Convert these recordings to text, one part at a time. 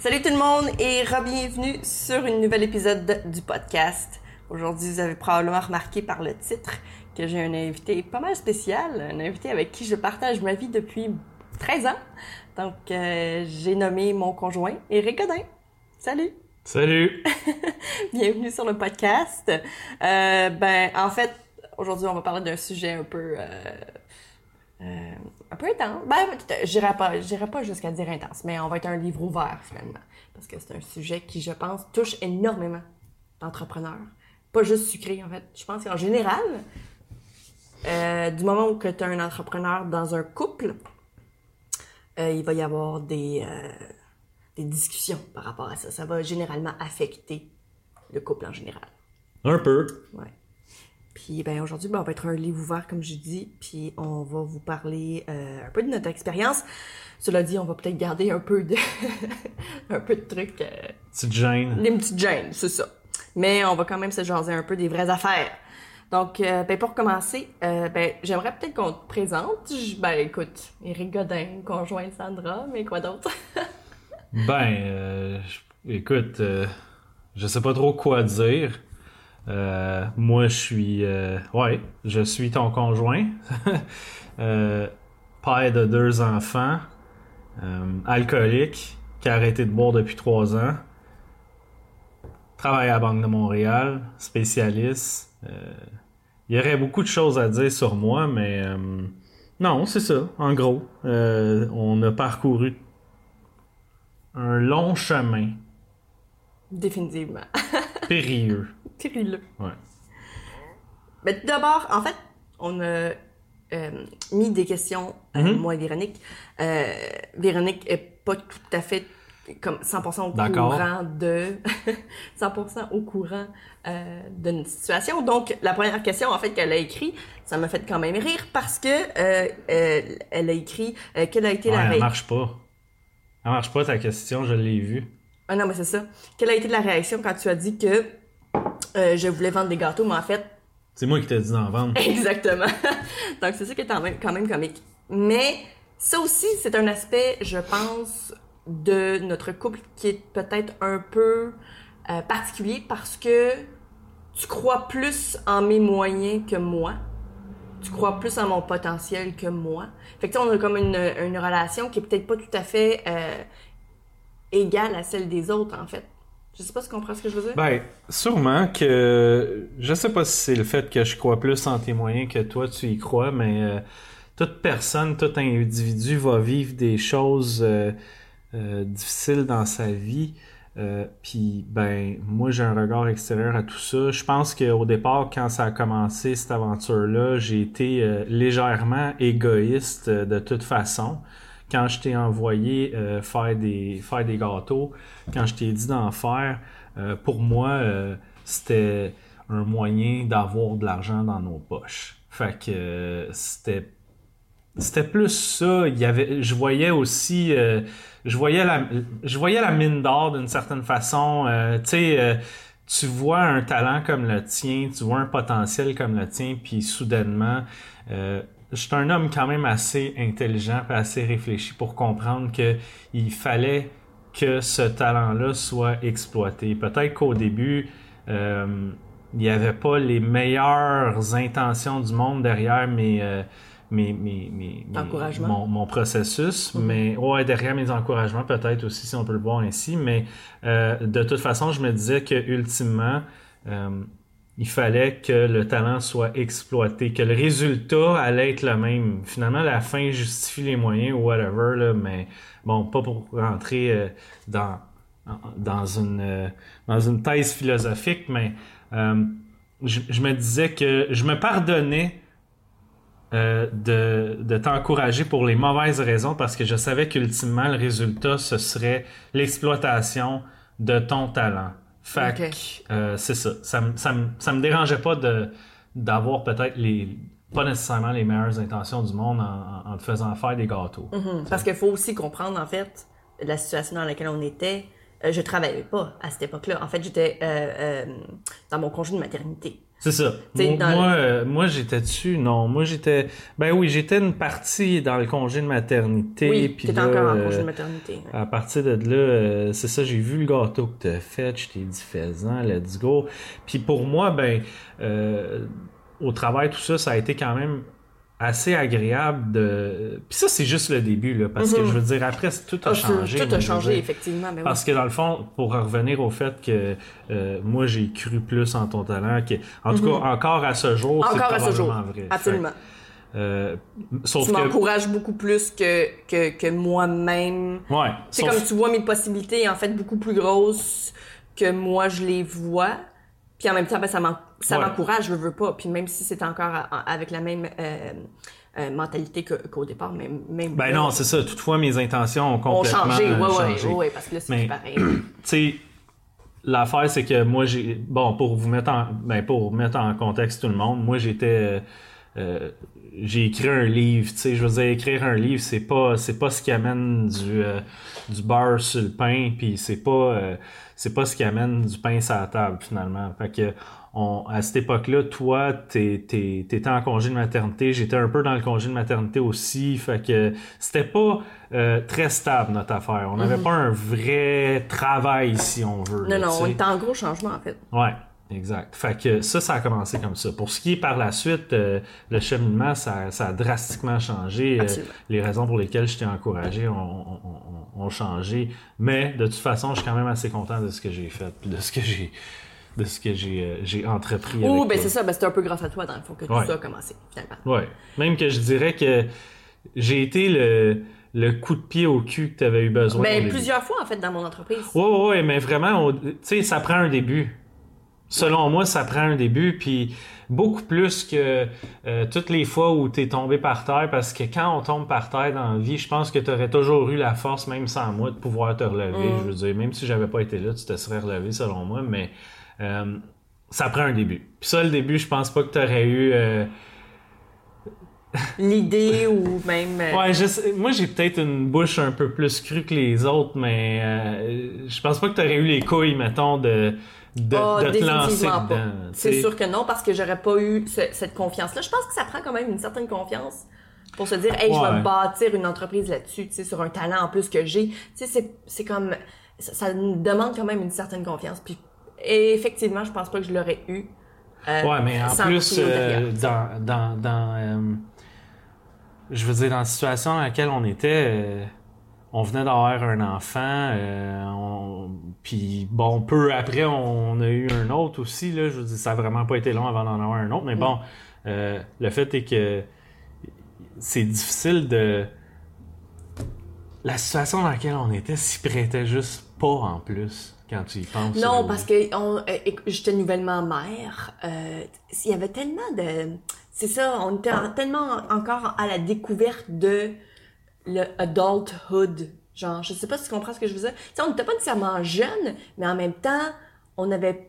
Salut tout le monde et re-bienvenue sur un nouvel épisode du podcast. Aujourd'hui, vous avez probablement remarqué par le titre que j'ai un invité pas mal spécial, un invité avec qui je partage ma vie depuis 13 ans. Donc, euh, j'ai nommé mon conjoint Éric Godin. Salut! Salut! Bienvenue sur le podcast. Euh, ben, en fait, aujourd'hui, on va parler d'un sujet un peu... Euh, euh, un peu intense. Ben, j'irai pas, j'irai pas jusqu'à dire intense, mais on va être un livre ouvert finalement. Parce que c'est un sujet qui, je pense, touche énormément d'entrepreneurs. Pas juste sucré, en fait. Je pense qu'en général, euh, du moment où tu es un entrepreneur dans un couple, euh, il va y avoir des, euh, des discussions par rapport à ça. Ça va généralement affecter le couple en général. Un peu. Ouais. Puis ben, aujourd'hui, ben, on va être un livre ouvert, comme je dis, puis on va vous parler euh, un peu de notre expérience. Cela dit, on va peut-être garder un peu de un peu de trucs. Euh, Petite gêne. des petites gênes, c'est ça. Mais on va quand même se jaser un peu des vraies affaires. Donc, euh, ben, pour commencer, euh, ben, j'aimerais peut-être qu'on te présente. Je- ben, écoute, Éric Godin, conjoint de Sandra, mais quoi d'autre? Ben, euh, je- écoute, je sais pas trop quoi dire. Euh, moi, je suis. euh, ouais, je suis ton conjoint. Euh, père de deux enfants. euh, alcoolique, qui a arrêté de boire depuis trois ans. Travaille à la Banque de Montréal, spécialiste. Il y aurait beaucoup de choses à dire sur moi, mais non, c'est ça, en gros. On a parcouru un long chemin Définitivement. périlleux. Périlleux. Ouais. Mais tout d'abord, en fait, on a euh, mis des questions, euh, moi et Véronique. Euh, Véronique est pas tout à fait comme 100% au courant de 100% au courant de notre situation. Donc la première question en fait qu'elle a écrit, ça m'a fait quand même rire parce que euh, elle a écrit quelle a été Ouais, la elle ré- marche pas. Elle marche pas ta question, je l'ai vue. Ah non mais c'est ça. Quelle a été la réaction quand tu as dit que euh, je voulais vendre des gâteaux, mais en fait C'est moi qui t'ai dit d'en vendre. Exactement. Donc, c'est ça qui est quand même, quand même comique. Mais ça aussi, c'est un aspect, je pense, de notre couple qui est peut-être un peu euh, particulier parce que tu crois plus en mes moyens que moi. Tu crois plus en mon potentiel que moi. Fait que on a comme une, une relation qui est peut-être pas tout à fait euh, égale à celle des autres, en fait. Je sais pas si tu comprends ce que je veux dire. Ben, sûrement que. Je sais pas si c'est le fait que je crois plus en tes moyens que toi tu y crois, mais euh, toute personne, tout individu va vivre des choses euh, euh, difficiles dans sa vie. Puis, ben, moi, j'ai un regard extérieur à tout ça. Je pense qu'au départ, quand ça a commencé, cette aventure-là, j'ai été légèrement égoïste de toute façon. Quand je t'ai envoyé euh, faire, des, gâteaux, quand je t'ai dit d'en faire, euh, pour moi, euh, c'était un moyen d'avoir de l'argent dans nos poches. Fait que c'était plus ça. Il y avait, je voyais aussi, je voyais la, mine d'or d'une certaine façon. Tu sais, tu vois un talent comme le tien, tu vois un potentiel comme le tien, puis soudainement, je suis un homme quand même assez intelligent et assez réfléchi pour comprendre que il fallait que ce talent-là soit exploité. Peut-être qu'au début, euh, il n'y avait pas les meilleures intentions du monde derrière mes, euh, mes, mes, mon processus, Mhm. mais ouais, derrière mes encouragements, peut-être aussi, si on peut le voir ainsi, mais euh, de toute façon, je me disais que ultimement, euh, il fallait que le talent soit exploité, que le résultat allait être le même. Finalement, la fin justifie les moyens ou whatever, mais bon, pas pour rentrer euh, dans, euh, dans une thèse philosophique, mais euh, je, me disais que je me pardonnais de, de t'encourager pour les mauvaises raisons parce que je savais qu'ultimement, le résultat, ce serait l'exploitation de ton talent. Fait que, euh, c'est ça. Ça, me- ça, me- ça me dérangeait pas de d'avoir peut-être les pas nécessairement les meilleures intentions du monde en, en- te faisant faire des gâteaux. Mhm. Parce qu'il faut aussi comprendre, en fait, la situation dans laquelle on était. Euh, je travaillais pas à cette époque-là. En fait, j'étais euh, euh, dans mon congé de maternité. C'est ça. T'sais, Moi, euh, moi, j'étais dessus. Non, moi j'étais. Ben oui, j'étais une partie dans le congé de maternité. oui, puis t'étais là, encore en euh, congé de maternité. ouais. À partir de là, euh, c'est ça, j'ai vu le gâteau que t'as fait, je t'ai dit fais-en, let's go. Puis pour moi, ben, euh, au travail, tout ça, ça a été quand même assez agréable de. Puis ça, c'est juste le début, là, parce que Mhm. je veux dire, après, tout a Ah, changé. Tout a changé, effectivement. Ben oui. Parce que dans le fond, pour en revenir au fait que euh, moi j'ai cru plus en ton talent, que, en tout cas encore à ce jour, c'est Mhm. Encore à ce jour. probablement vrai. Absolument. Fait, euh, sauf Tu que m'encourages beaucoup plus que, que, que moi-même. ouais, C'est sauf- comme tu vois mes possibilités en fait beaucoup plus grosses que moi je les vois. Puis en même temps, ben, ça m'en- ça Ouais. m'encourage, je veux pas. Puis même si c'est encore à- à- avec la même euh, euh, mentalité qu'au départ, même, même ben là, non, c'est ça. Toutefois, mes intentions ont on complètement changé, ouais, euh, ouais, changé. ouais, parce que là c'est pareil. tu sais, l'affaire, c'est que moi, j'ai. Bon, pour vous mettre en. Ben, pour mettre en contexte tout le monde, moi, j'étais. euh, euh, j'ai écrit un livre, tu sais, je veux dire, écrire un livre, c'est pas, c'est pas ce qui amène du, euh, du beurre sur le pain, puis c'est pas, euh, c'est pas ce qui amène du pain sur la table, finalement. Fait que, on, à cette époque-là, toi, t'es, t'es, t'étais en congé de maternité, j'étais un peu dans le congé de maternité aussi, fait que c'était pas euh, très stable, notre affaire. On n'avait pas un vrai travail, si on veut. là. Non, non, on est en gros changement en fait. Ouais, exact. Fait que ça, ça a commencé comme ça. Pour ce qui est par la suite, euh, le cheminement, ça, ça a drastiquement changé. Euh, les raisons pour lesquelles je t'ai encouragé ont, ont- ont- ont changé. Mais de toute façon, je suis quand même assez content de ce que j'ai fait, puis de ce que j'ai de ce que j'ai euh, j'ai entrepris. Oh, ben c'est ça, ben c'est un peu grâce à toi dans le fond que tout Ouais. ça a commencé finalement. Ouais. Même que je dirais que j'ai été le, le coup de pied au cul que tu avais eu besoin. Ben plusieurs fois en fait dans mon entreprise. Ouais, ouais, ouais, mais vraiment, tu sais, ça prend un début. Selon moi, ça prend un début, puis beaucoup plus que euh, toutes les fois où tu es tombé par terre, parce que quand on tombe par terre dans la vie, je pense que tu aurais toujours eu la force, même sans moi, de pouvoir te relever. Mm. Je veux dire, même si j'avais pas été là, tu te serais relevé, selon moi, mais euh, ça prend un début. Puis ça, le début, je pense pas que tu aurais eu... euh, L'idée ou même. Ouais, je sais- moi j'ai peut-être une bouche un peu plus crue que les autres, mais je pense pas que t'aurais eu les couilles, mettons, de, de, Ah, de te lancer dedans. C'est sûr que non, parce que j'aurais pas eu ce- cette confiance-là. Je pense que ça prend quand même une certaine confiance pour se dire, hey, je vais bâtir une entreprise là-dessus, tu sais, sur un talent en plus que j'ai. Tu sais, c'est- comme, ça, demande quand même une certaine confiance. Puis, et effectivement, je pense pas que je l'aurais eu. euh, Ouais, mais en plus, euh, dans, dans, dans euh, je veux dire, dans la situation dans laquelle on était, on venait d'avoir un enfant, euh, on- puis bon, peu après, on a eu un autre aussi, là, je veux dire, ça a vraiment pas été long avant d'en avoir un autre, mais bon, euh, le fait est que c'est difficile de... La situation dans laquelle on était s'y prêtait juste pas en plus, quand tu y penses. Non, parce que on, euh, j'étais nouvellement mère. Euh, il y avait tellement de... C'est ça, on était en- tellement encore à la découverte de le adulthood. Genre, je sais pas si tu comprends ce que je veux dire. Tu sais, on n'était pas nécessairement jeunes, mais en même temps, on n'avait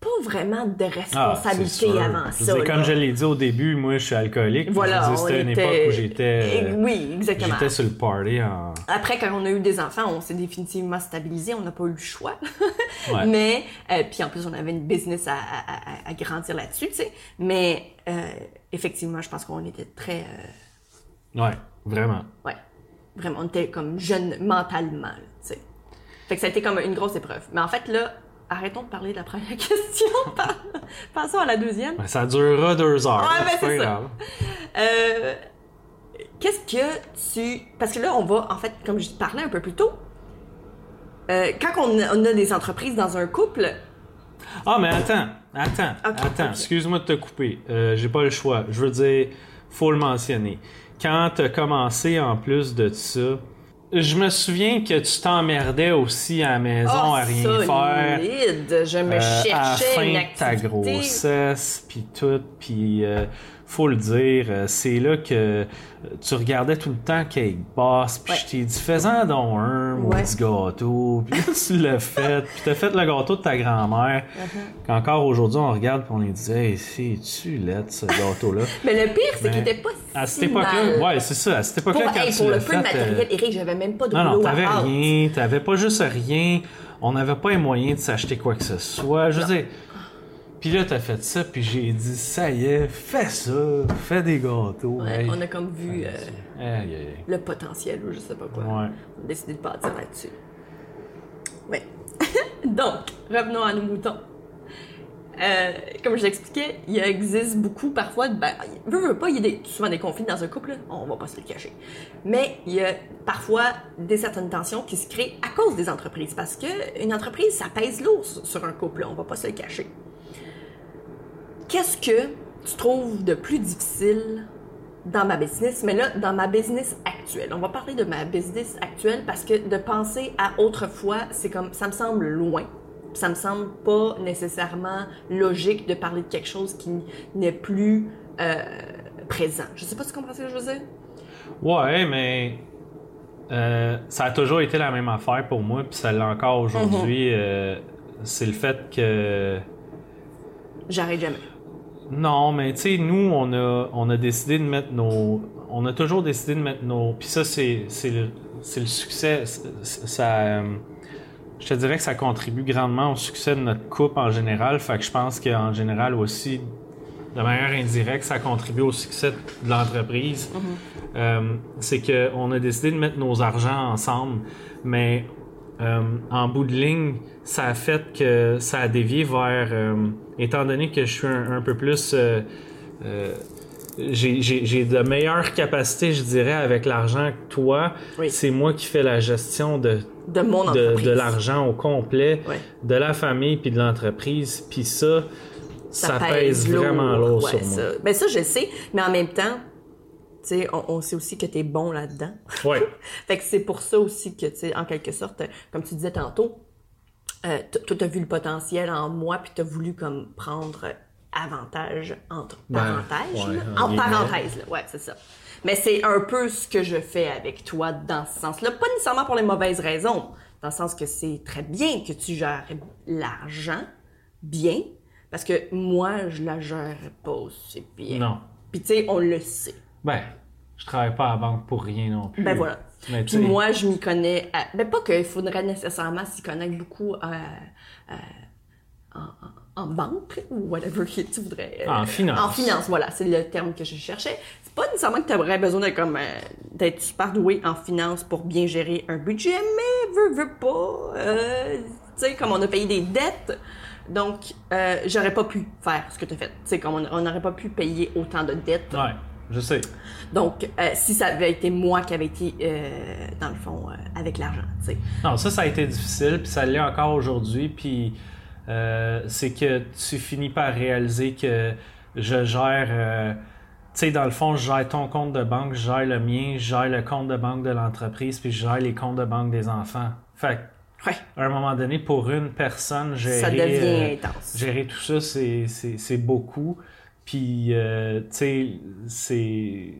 pas vraiment de Ah, responsabilité sûr. avant Je ça. dire, comme je l'ai dit au début, moi je suis alcoolique. Voilà, c'était une était- époque où j'étais Oui, exactement. j'étais sur le party en. Après, quand on a eu des enfants, on s'est définitivement stabilisé, on n'a pas eu le choix. Ouais. Mais, euh, puis en plus, on avait une business à, à, à- à grandir là-dessus, tu sais. Mais, euh, effectivement, je pense qu'on était très, euh, Ouais, vraiment. ouais, vraiment, on était comme jeunes mentalement, tu sais. Fait que ça a été comme une grosse épreuve. Mais en fait, là, arrêtons de parler de la première question. Passons à la deuxième. Ben, ça durera deux heures. Ouais, ben, c'est grave. Euh, Qu'est-ce que tu... Parce que là, on va, en fait, comme je parlais un peu plus tôt, euh, quand on a, on a des entreprises dans un couple, Ah, mais attends, attends, Ok, attends. Excuse-moi de te couper. Euh, J'ai pas le choix. Je veux dire, faut le mentionner. Quand t'as commencé en plus de ça, je me souviens que tu t'emmerdais aussi à la maison oh, à rien faire. je me Euh, à la cherchais fin une de ta activité. grossesse, puis tout, puis euh, faut le dire, euh, c'est là que euh, tu regardais tout le temps Cake Boss, puis Ouais. je t'ai dit, fais-en donc un, Ouais. maudit gâteau, puis tu l'as fait, puis t'as fait le gâteau de ta grand-mère, Uh-huh. qu'encore aujourd'hui, on regarde, puis on lui dit, hey, c'est-tu laid, ce gâteau-là? Mais le pire, c'est Mais qu'il était pas À si cette époque-là, ouais, c'est ça, à cette Pour, époque-là, quand hey, tu pour le peu de fait, euh, matériel, Eric, j'avais même pas de non, non, t'avais rien, t'avais pas juste rien, on n'avait pas les moyens de s'acheter quoi que ce soit, je veux dire... Puis là, t'as fait ça, puis j'ai dit, ça y est, fais ça, fais des gâteaux. Ouais, hey. On a comme vu euh, le potentiel ou je sais pas quoi. Ouais. On a décidé de partir là-dessus. Ouais. Donc, revenons à nos moutons. Euh, comme je l'expliquais, il existe beaucoup parfois, ben, veux, veux pas, il y a des, souvent des conflits dans un couple, là, on va pas se le cacher. Mais il y a parfois des certaines tensions qui se créent à cause des entreprises, parce que une entreprise, ça pèse lourd sur sur un couple, là, on va pas se le cacher. Qu'est-ce que tu trouves de plus difficile dans ma business, mais là, dans ma business actuelle. On va parler de ma business actuelle parce que de penser à autrefois, c'est comme, ça me semble loin. Ça me semble pas nécessairement logique de parler de quelque chose qui n'est plus euh, présent. Je sais pas si tu comprends ce que je veux dire? Ouais, mais euh, ça a toujours été la même affaire pour moi, puis ça l'est encore aujourd'hui. euh, c'est le fait que. J'arrête jamais. Non, mais tu sais, nous, on a, on a décidé de mettre nos. On a toujours décidé de mettre nos. Puis ça, c'est c'est le, c'est le succès. Ça. euh, je te dirais que ça contribue grandement au succès de notre couple en général. Fait que je pense qu'en général aussi, de manière indirecte, ça contribue au succès de l'entreprise. Euh, c'est qu'on a décidé de mettre nos argents ensemble, mais euh, en bout de ligne, ça a fait que ça a dévié vers, euh, étant donné que je suis un, un peu plus, euh, euh, j'ai- de meilleures capacités, je dirais, avec l'argent que toi. Oui. C'est moi qui fais la gestion de, De mon de, entreprise. de l'argent au complet, de la famille puis de l'entreprise. Puis ça, ça, pèse, lourd. vraiment lourd Ouais, sur moi. ça. Ben ça, je sais, mais en même temps, tu sais, on, on sait aussi que t'es bon là-dedans. Ouais. Fait que c'est pour ça aussi que, tu sais, en quelque sorte, comme tu disais tantôt, euh, t- toi, t'as vu le potentiel en moi, puis t'as voulu comme prendre avantage entre parenthèses. ouais, en parenthèse, là. ouais, c'est ça. Mais c'est un peu ce que je fais avec toi dans ce sens-là. Pas nécessairement pour les mauvaises raisons, dans le sens que c'est très bien que tu gères l'argent bien, parce que moi, je la gère pas aussi bien. Non. Puis tu sais, on le sait. Ben, je travaille pas à la banque pour rien non plus. Ben voilà. Mais Puis moi, je m'y connais. à- Ben pas qu'il faudrait nécessairement s'y connaître beaucoup euh, euh, en, banque ou whatever que tu voudrais. euh, En finance. En finance, voilà, c'est le terme que je cherchais. C'est pas nécessairement que tu aurais besoin d'être comme d'être super doué en finance pour bien gérer un budget, mais veux, veux pas. euh, tu sais, comme on a payé des dettes. Donc, euh, j'aurais pas pu faire ce que tu as fait. Tu sais, comme on on n'aurait pas pu payer autant de dettes. Ouais, je sais. Donc, euh, si ça avait été moi qui avait été, euh, dans le fond, euh, avec l'argent, tu sais. Non, ça, ça a été difficile, puis ça l'est encore aujourd'hui, puis c'est que tu finis par réaliser que je gère, tu sais, dans le fond, je gère ton compte de banque, je gère le mien, je gère le compte de banque de l'entreprise, puis je gère les comptes de banque des enfants. Fait que, Ouais, à un moment donné, pour une personne, gérer, ça devient euh, intense. gérer tout ça, c'est beaucoup. Puis, euh, tu sais,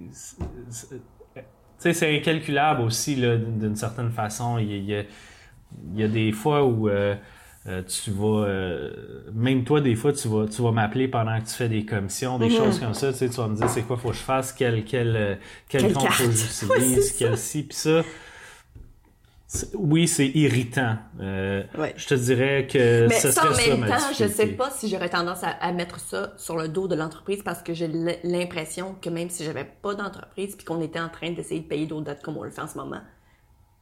c'est. incalculable aussi, d'une certaine façon. Il y a, il y a- des fois où euh, euh, tu vas. euh, même toi, des fois, tu vas, tu vas m'appeler pendant que tu fais des commissions, des choses comme ça. Tu vas me dire c'est quoi faut que je fasse, quel, quel, quel Quelle compte faut que j'utilise, quel ci, puis ça. Oui, c'est irritant. Euh, Ouais. Je te dirais que Mais ce ça, en serait ça, même ma temps, je sais difficulté. pas si j'aurais tendance à, à mettre ça sur le dos de l'entreprise parce que j'ai l'impression que même si j'avais pas d'entreprise puis qu'on était en train d'essayer de payer d'autres dettes comme on le fait en ce moment,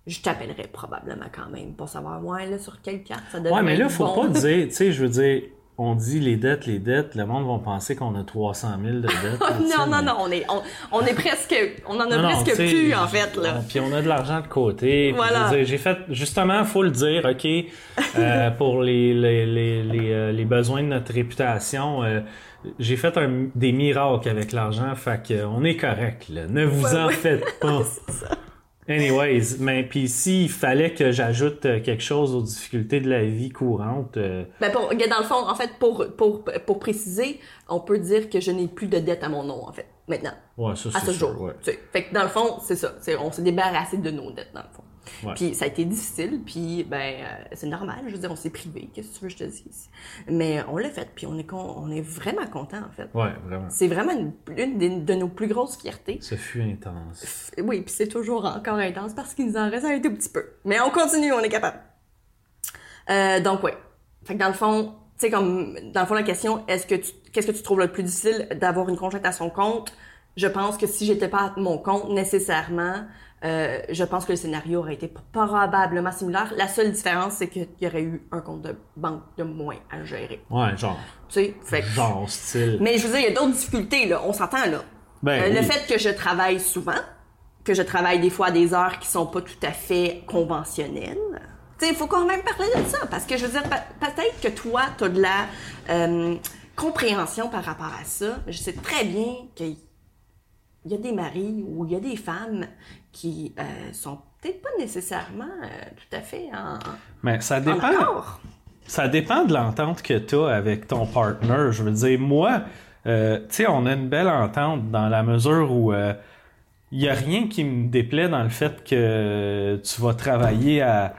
je t'appellerais probablement quand même pour savoir, ouais, là, sur quelle carte ça devrait Ouais, mais là, faut bon. pas dire, tu sais, je veux dire, on dit les dettes, les dettes, le monde va penser qu'on a 300 000 de dettes. là, non, non, mais- non, on est, on, on est presque, on en a Non, presque plus, en fait, là. Puis on a de l'argent de côté. Voilà. J'ai fait, justement, faut le dire, OK, euh, pour les, les, les, les, euh, les besoins de notre réputation, euh, j'ai fait un- des miracles avec l'argent, fait que, euh, on est correct, là. Ne vous Ouais, en ouais. faites pas. Anyways, mais puis s'il fallait que j'ajoute euh, quelque chose aux difficultés de la vie courante, euh, Ben pour, dans le fond, en fait, pour, pour, pour préciser, on peut dire que je n'ai plus de dette à mon nom, en fait, maintenant. ouais, ça À c'est ce sûr, jour. ouais. Fait que dans le fond, c'est ça. C'est- on s'est débarrassé de nos dettes, dans le fond. Ouais. Puis ça a été difficile, puis ben euh, c'est normal. Je veux dire, on s'est privé. Qu'est-ce que tu veux que je te dise? Mais on l'a fait, puis on est, con- on est vraiment content, en fait. Ouais, vraiment. C'est vraiment une, une de nos plus grosses fiertés. Ce fut intense. Oui, puis c'est toujours encore intense parce qu'il nous en reste un tout petit peu. Mais on continue, on est capable. Euh, donc, ouais. Fait que dans le fond, tu sais, comme, dans le fond, la question, est-ce que tu, qu'est-ce que tu trouves le plus difficile d'avoir une conjointe à son compte? Je pense que si j'étais pas à mon compte, nécessairement, euh, je pense que le scénario aurait été probablement similaire. La seule différence, c'est qu'il y aurait eu un compte de banque de moins à gérer. Ouais, genre. Tu sais, fait Genre style. Mais je veux dire, il y a d'autres difficultés, là. On s'entend, là. Ben, Euh, Le fait que je travaille souvent, que je travaille des fois à des heures qui sont pas tout à fait conventionnelles. Tu sais, il faut quand même parler de ça, parce que je veux dire, pe- peut-être que toi, tu as de la euh, compréhension par rapport à ça. Je sais très bien qu'il y a des maris ou il y a des femmes qui euh, sont peut-être pas nécessairement euh, tout à fait en, Mais ça en dépend. accord. Ça dépend de l'entente que tu as avec ton partner. Je veux dire, moi, euh, tu sais, on a une belle entente dans la mesure où il n'y a rien qui me déplaît dans le fait que tu vas travailler à,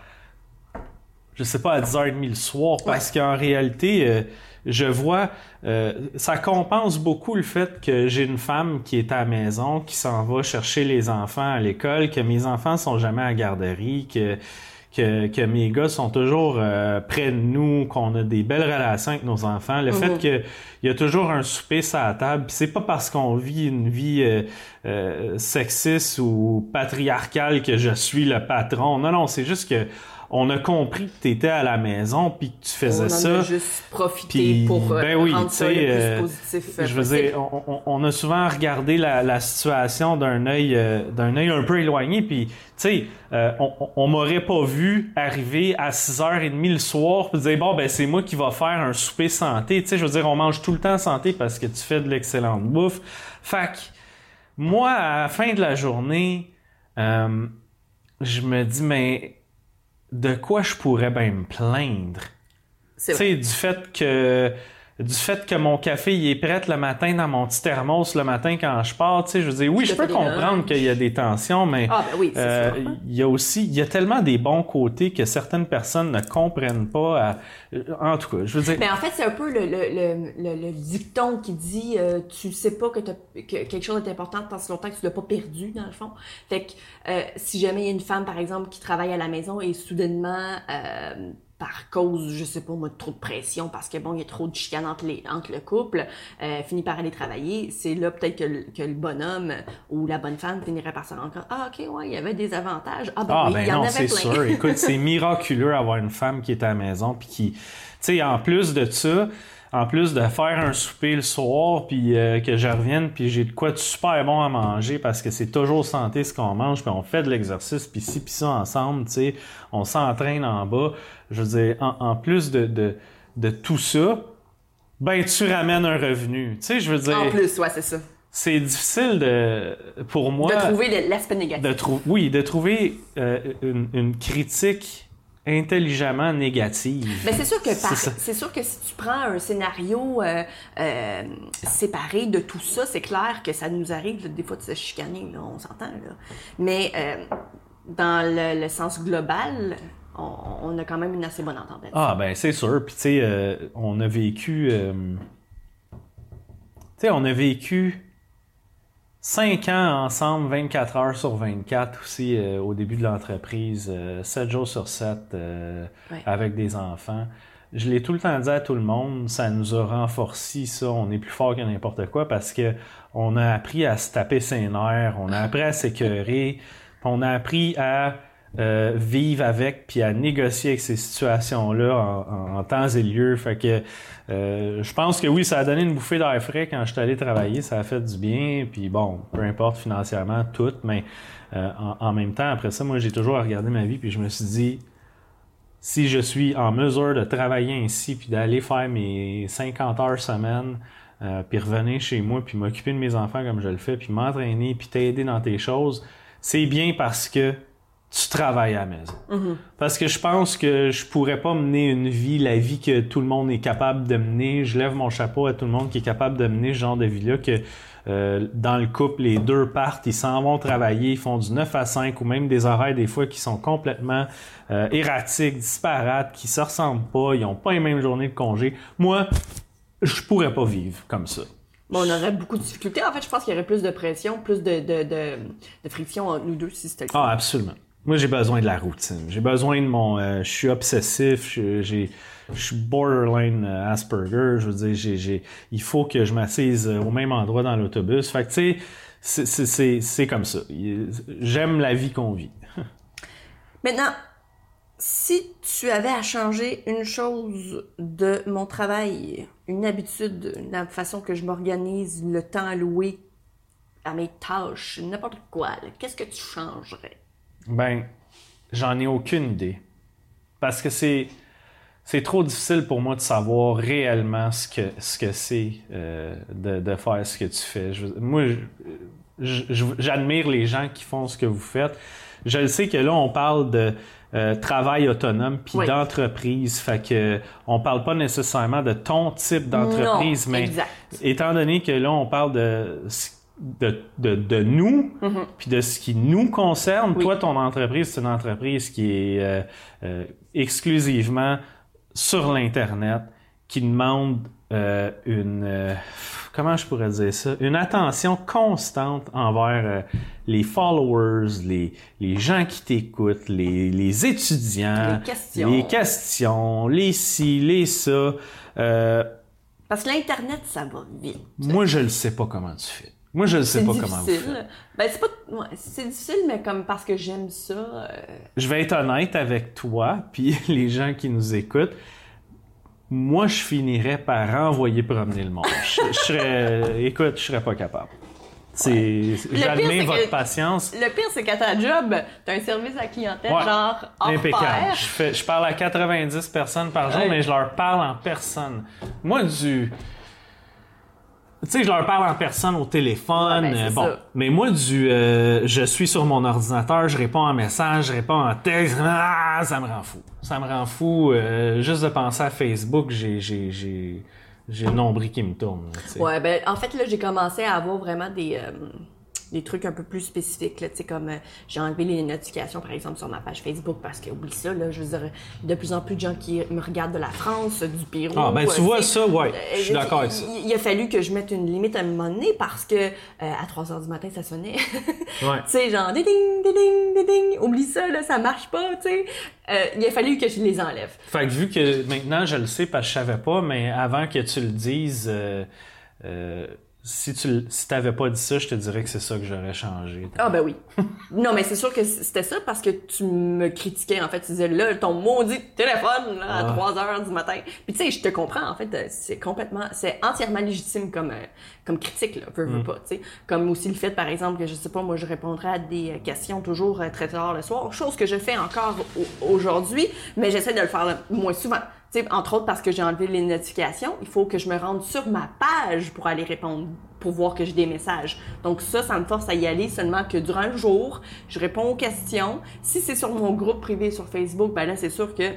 je sais pas, à 10h30 le soir, parce qu'en réalité, euh, je vois, euh, ça compense beaucoup le fait que j'ai une femme qui est à la maison, qui s'en va chercher les enfants à l'école, que mes enfants sont jamais à la garderie, que que, que mes gars sont toujours euh, près de nous, qu'on a des belles relations avec nos enfants. Le fait que il y a toujours un souper sur la table, c'est pas parce qu'on vit une vie euh, euh, sexiste ou patriarcale que je suis le patron. Non, non, c'est juste que on a compris que tu étais à la maison puis que tu On faisais en ça. a juste profité pour euh, ben oui, rendre tu ça le sais, plus euh, positif euh, Je veux dire, on, on- on a souvent regardé la, la situation d'un œil euh, d'un œil un peu éloigné, puis tu sais, euh, on, on- on m'aurait pas vu arriver à 6h30 le soir puis dire bon ben c'est moi qui va faire un souper santé, tu sais, je veux dire on mange tout le temps santé parce que tu fais de l'excellente bouffe. Fait que, moi à la fin de la journée, euh, je me dis mais de quoi je pourrais bien me plaindre? C'est Tu vrai. sais, du fait que du fait que mon café il est prêt le matin dans mon petit thermos le matin quand je pars, tu sais, je veux dire, oui, je peux comprendre qu'il y a des tensions, mais Ah, ben oui, euh, il y a aussi, il y a tellement des bons côtés que certaines personnes ne comprennent pas. à- en tout cas, je veux dire, Mais en fait, c'est un peu le, le, le, le, le dicton qui dit euh, tu sais pas que, que quelque chose est important tant si longtemps que tu l'as pas perdu, dans le fond. Fait que euh, si jamais il y a une femme, par exemple, qui travaille à la maison et soudainement, euh, par cause, je sais pas moi, de trop de pression, parce que bon, il y a trop de chicane entre, les, entre le couple, euh, finit par aller travailler, c'est là peut-être que, le- que le bonhomme ou la bonne femme finirait par se rendre compte Ah, ok, ouais, il y avait des avantages. Ah, ben Ah oui, ben il y en non, avait plein. sûr. Écoute, c'est miraculeux avoir une femme qui est à la maison puis qui, tu sais, en plus de ça, en plus de faire un souper le soir puis euh, que je revienne puis j'ai de quoi de super bon à manger parce que c'est toujours santé ce qu'on mange puis on fait de l'exercice puis ci puis ça ensemble, tu sais, on s'entraîne en bas. Je veux dire, en, en plus de, de de tout ça, ben tu ramènes un revenu. Tu sais, je veux dire, En plus, ouais, c'est ça. c'est difficile de pour moi De trouver l'aspect négatif. de trou- oui, de trouver euh, une, une critique intelligemment négative. Ben c'est sûr que C'est sûr que si tu prends un scénario euh, euh, séparé de tout ça, c'est clair que ça nous arrive des fois de se chicaner, là, on s'entend là. Mais euh, dans le, le sens global, on, on a quand même une assez bonne entente. Ah ben c'est sûr. Puis tu sais, on a vécu, tu sais, on a vécu 5 ans ensemble, 24 heures sur 24 aussi euh, au début de l'entreprise, euh, 7 jours sur 7 euh, Ouais. avec des enfants. Je l'ai tout le temps dit à tout le monde, ça nous a renforci ça, on est plus fort que n'importe quoi parce que on a appris à se taper ses nerfs, on a appris à s'écœurer, on a appris à euh, vivre avec puis à négocier avec ces situations-là en, temps et lieu. Fait que euh, je pense que oui, ça a donné une bouffée d'air frais quand je suis allé travailler, ça a fait du bien, puis bon, peu importe financièrement, tout, mais euh, en, en même temps, après ça, moi j'ai toujours regardé ma vie puis je me suis dit si je suis en mesure de travailler ainsi puis d'aller faire mes 50 heures semaine puis revenir chez moi puis m'occuper de mes enfants comme je le fais puis m'entraîner puis t'aider dans tes choses c'est bien parce que tu travailles à la maison. Mm-hmm. Parce que je pense que je pourrais pas mener une vie, la vie que tout le monde est capable de mener. Je lève mon chapeau à tout le monde qui est capable de mener ce genre de vie-là, que euh, dans le couple, les deux partent, ils s'en vont travailler, ils font du 9 à 5 ou même des horaires des fois qui sont complètement euh, erratiques, disparates, qui se ressemblent pas, ils ont pas les mêmes journées de congé. Moi, je pourrais pas vivre comme ça. Bon, on aurait beaucoup de difficultés. En fait, je pense qu'il y aurait plus de pression, plus de, de, de, de friction entre nous deux si c'était le cas. Ah, absolument. Moi, j'ai besoin de la routine. J'ai besoin de mon. euh, je suis obsessif. Je, suis borderline euh, Asperger. Je veux dire, il faut que je m'assise euh, au même endroit dans l'autobus. Fait que, tu sais, c'est, comme ça. J'aime la vie qu'on vit. Maintenant, si tu avais à changer une chose de mon travail, une habitude, la façon que je m'organise, le temps alloué à mes tâches, n'importe quoi, qu'est-ce que tu changerais? Ben, j'en ai aucune idée. Parce que c'est. C'est trop difficile pour moi de savoir réellement ce que ce que c'est euh, de, de faire ce que tu fais. Je moi, j'admire les gens qui font ce que vous faites. Je le sais que là, on parle de euh, travail autonome puis Oui. d'entreprise. Fait que on parle pas nécessairement de ton type d'entreprise, mais exact. étant donné que là, on parle de ce- de, de, de nous, puis de ce qui nous concerne. Mhm. Oui. Toi, ton entreprise, c'est une entreprise qui est euh, euh, exclusivement sur l'Internet, qui demande euh, une... euh, comment je pourrais dire ça? Une attention constante envers euh, les followers, les, les gens qui t'écoutent, les, les étudiants, Les questions. les questions, les ci, les ça. Parce que l'Internet, ça va vite. moi, je ne sais pas comment tu fais. Moi, je ne sais pas comment vous faites. difficile. Ben, c'est pas. ouais, difficile, mais comme parce que j'aime ça. euh, Je vais être honnête avec toi, puis les gens qui nous écoutent. Moi, je finirais par envoyer promener le monde. Je, je serais, écoute, je serais pas capable. C'est j'admets votre que- patience. Le pire, c'est qu'à ta job, t'as un service à clientèle, Ouais. genre hors Impeccable. pair. Je, fais, je parle à 90 personnes par jour, Ouais. mais je leur parle en personne. Moi, du. Tu sais, je leur parle en personne au téléphone. Ouais, ben, euh, bon, ça. mais moi, du. euh, je suis sur mon ordinateur, je réponds en message, je réponds en texte. Ah, ça me rend fou. Ça me rend fou. euh, juste de penser à Facebook, j'ai, j'ai, j'ai, j'ai le nombril qui me tourne. Ouais, ben en fait là, j'ai commencé à avoir vraiment des euh, des trucs un peu plus spécifiques là, tu sais comme euh, j'ai enlevé les notifications par exemple sur ma page Facebook parce que oublie ça là, je veux dire de plus en plus de gens qui me regardent de la France, du Pérou. Ah, ben, tu euh, vois ça, ouais. euh, Je suis d'accord avec il- ça. Il, il a fallu que je mette une limite à un moment donné parce que à 3 heures du matin ça sonnait. Ouais. tu sais, genre, ding, ding, ding, ding, oublie ça, là, ça marche pas, tu sais. Il a fallu que je les enlève. Fait que vu que maintenant je le sais parce que je savais pas, mais avant que tu le dises, si tu si t'avais pas dit ça, je te dirais que c'est ça que j'aurais changé. Ah ben oui. non, mais c'est sûr que c'était ça parce que tu me critiquais, en fait. Tu disais, là, ton maudit téléphone, là, à Ah. 3 heures du matin. Puis tu sais, je te comprends, en fait, euh, c'est complètement, c'est entièrement légitime comme, euh, comme critique, là, veux, veux pas, tu sais. Comme aussi le fait, par exemple, que je sais pas, moi, je répondrais à des euh, questions toujours euh, très tard le soir, chose que je fais encore au- aujourd'hui, mais j'essaie de le faire là, moins souvent. Tu sais, entre autres parce que j'ai enlevé les notifications, il faut que je me rende sur ma page pour aller répondre, pour voir que j'ai des messages. Donc ça, ça me force à y aller seulement que durant le jour, je réponds aux questions. Si c'est sur mon groupe privé sur Facebook, ben là, c'est sûr que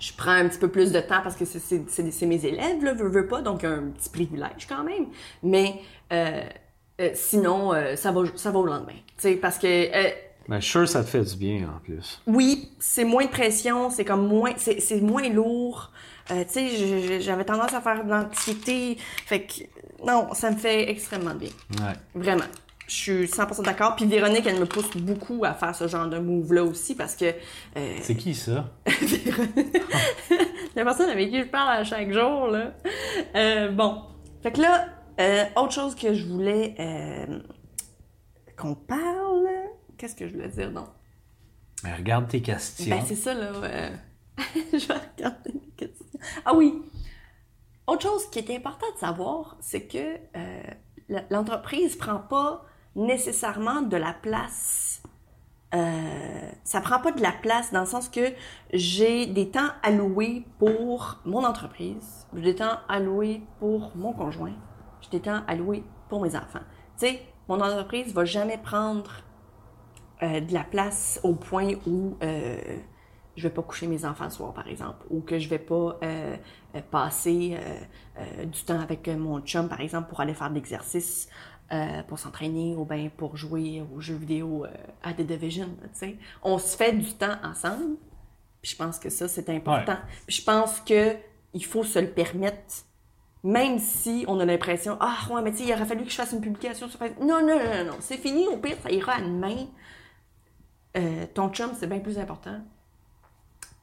je prends un petit peu plus de temps parce que c'est- mes élèves, là, veux, veux pas, donc un petit privilège quand même. Mais euh, euh, sinon, euh, ça, va, ça va au lendemain. Tu sais, parce que euh, Mais sûr que ça te fait du bien en plus. oui, c'est moins de pression, c'est comme moins, c'est c'est moins lourd. Euh, tu sais, j'avais tendance à faire de l'anxiété. Fait que, non, ça me fait extrêmement bien. Ouais. Vraiment. Je suis 100% d'accord. Puis Véronique, elle me pousse beaucoup à faire ce genre de move-là aussi parce que euh, C'est qui ça? la personne avec qui je parle à chaque jour, là. Euh, bon. Fait que là, autre chose que je voulais qu'on parle. Qu'est-ce que je voulais dire, non? Mais regarde tes questions. Ben, c'est ça, là. euh, je vais regarder les questions. Ah oui! Autre chose qui est important de savoir, c'est que euh, l'entreprise prend pas nécessairement de la place. euh, ça prend pas de la place dans le sens que j'ai des temps alloués pour mon entreprise, j'ai des temps alloués pour mon conjoint, j'ai des temps alloués pour mes enfants. Tu sais, mon entreprise va jamais prendre euh, de la place au point où euh, je vais pas coucher mes enfants le soir, par exemple, ou que je vais pas euh, euh, passer du temps avec mon chum, par exemple, pour aller faire de l'exercice, pour s'entraîner, ou bien pour jouer aux jeux vidéo à The Division, tu sais. On se fait du temps ensemble, puis je pense que ça, c'est important. Puis je pense que il faut se le permettre, même si on a l'impression, ah, ouais, mais tu sais, il aurait fallu que je fasse une publication sur Facebook. Non, non, non, non, non, c'est fini, au pire, ça ira à demain. Euh, ton chum, c'est bien plus important.